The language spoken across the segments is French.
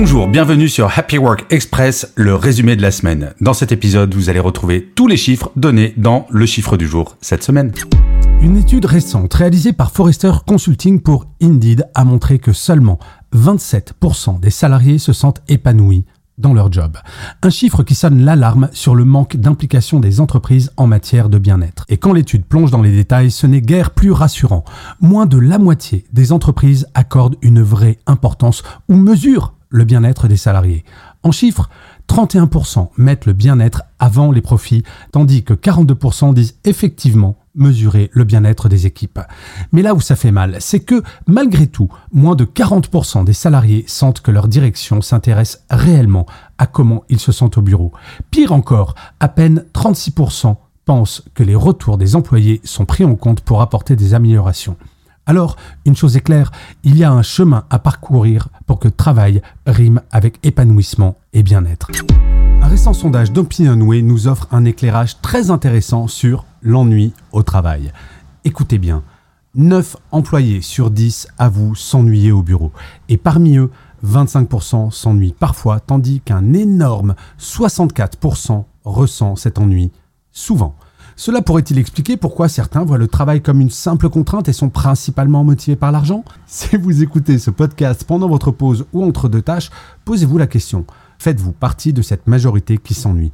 Bonjour, bienvenue sur Happy Work Express, le résumé de la semaine. Dans cet épisode, vous allez retrouver tous les chiffres donnés dans le chiffre du jour cette semaine. Une étude récente réalisée par Forrester Consulting pour Indeed a montré que seulement 27% des salariés se sentent épanouis dans leur job. Un chiffre qui sonne l'alarme sur le manque d'implication des entreprises en matière de bien-être. Et quand l'étude plonge dans les détails, ce n'est guère plus rassurant. Moins de la moitié des entreprises accordent une vraie importance ou mesurent le bien-être des salariés. En chiffres, 31% mettent le bien-être avant les profits, tandis que 42% disent effectivement mesurer le bien-être des équipes. Mais là où ça fait mal, c'est que malgré tout, moins de 40% des salariés sentent que leur direction s'intéresse réellement à comment ils se sentent au bureau. Pire encore, à peine 36% pensent que les retours des employés sont pris en compte pour apporter des améliorations. Alors, une chose est claire, il y a un chemin à parcourir pour que travail rime avec épanouissement et bien-être. Un récent sondage d'OpinionWay nous offre un éclairage très intéressant sur l'ennui au travail. Écoutez bien, 9 employés sur 10 avouent s'ennuyer au bureau. Et parmi eux, 25% s'ennuient parfois, tandis qu'un énorme 64% ressent cet ennui souvent. Cela pourrait-il expliquer pourquoi certains voient le travail comme une simple contrainte et sont principalement motivés par l'argent? Si vous écoutez ce podcast pendant votre pause ou entre deux tâches, posez-vous la question. Faites-vous partie de cette majorité qui s'ennuie?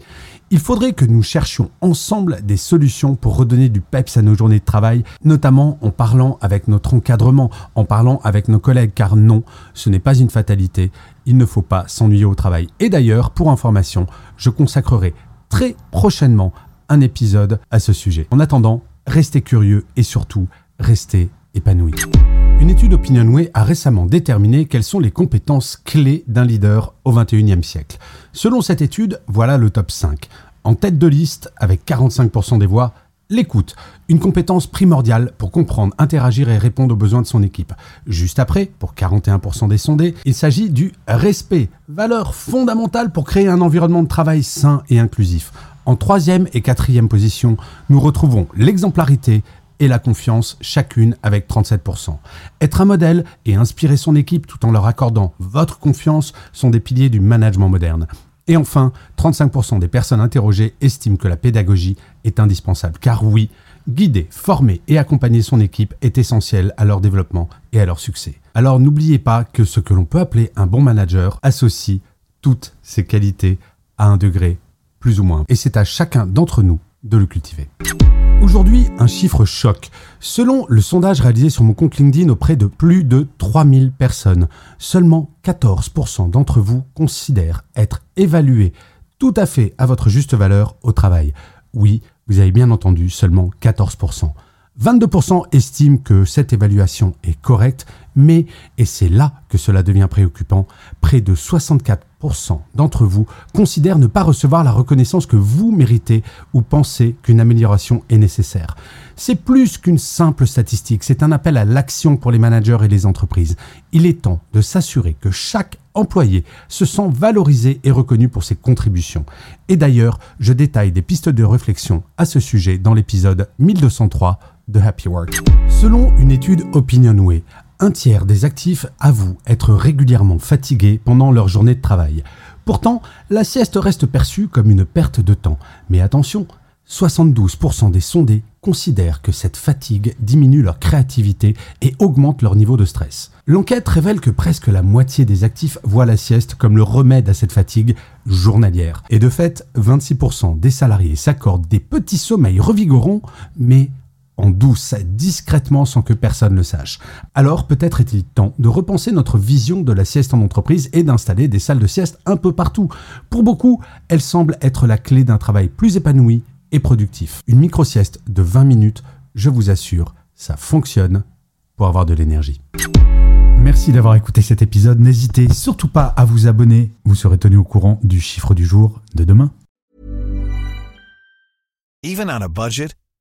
Il faudrait que nous cherchions ensemble des solutions pour redonner du peps à nos journées de travail, notamment en parlant avec notre encadrement, en parlant avec nos collègues, car non, ce n'est pas une fatalité, il ne faut pas s'ennuyer au travail. Et d'ailleurs, pour information, je consacrerai très prochainement un épisode à ce sujet. En attendant, restez curieux et surtout, restez épanouis. Une étude OpinionWay a récemment déterminé quelles sont les compétences clés d'un leader au XXIe siècle. Selon cette étude, voilà le top 5. En tête de liste, avec 45% des voix, l'écoute, une compétence primordiale pour comprendre, interagir et répondre aux besoins de son équipe. Juste après, pour 41% des sondés, il s'agit du respect, valeur fondamentale pour créer un environnement de travail sain et inclusif. En troisième et quatrième position, nous retrouvons l'exemplarité et la confiance, chacune avec 37%. Être un modèle et inspirer son équipe tout en leur accordant votre confiance sont des piliers du management moderne. Et enfin, 35% des personnes interrogées estiment que la pédagogie est indispensable. Car oui, guider, former et accompagner son équipe est essentiel à leur développement et à leur succès. Alors n'oubliez pas que ce que l'on peut appeler un bon manager associe toutes ces qualités à un degré plus ou moins. Et c'est à chacun d'entre nous de le cultiver. Aujourd'hui, un chiffre choc. Selon le sondage réalisé sur mon compte LinkedIn auprès de plus de 3000 personnes, seulement 14% d'entre vous considèrent être évalués tout à fait à votre juste valeur au travail. Oui, vous avez bien entendu, seulement 14%. 22% estiment que cette évaluation est correcte, mais, et c'est là que cela devient préoccupant, près de 64% d'entre vous considèrent ne pas recevoir la reconnaissance que vous méritez ou pensez qu'une amélioration est nécessaire. C'est plus qu'une simple statistique, c'est un appel à l'action pour les managers et les entreprises. Il est temps de s'assurer que chaque employé se sent valorisé et reconnu pour ses contributions. Et d'ailleurs, je détaille des pistes de réflexion à ce sujet dans l'épisode 1203 de Happy Work. Selon une étude OpinionWay, un tiers des actifs avouent être régulièrement fatigués pendant leur journée de travail. Pourtant, la sieste reste perçue comme une perte de temps. Mais attention, 72% des sondés considèrent que cette fatigue diminue leur créativité et augmente leur niveau de stress. L'enquête révèle que presque la moitié des actifs voient la sieste comme le remède à cette fatigue journalière. Et de fait, 26% des salariés s'accordent des petits sommeils revigorants, mais en douce, discrètement sans que personne ne sache. Alors peut-être est-il temps de repenser notre vision de la sieste en entreprise et d'installer des salles de sieste un peu partout. Pour beaucoup, elle semble être la clé d'un travail plus épanoui et productif. Une micro-sieste de 20 minutes, je vous assure, ça fonctionne pour avoir de l'énergie. Merci d'avoir écouté cet épisode. N'hésitez surtout pas à vous abonner. Vous serez tenu au courant du chiffre du jour de demain.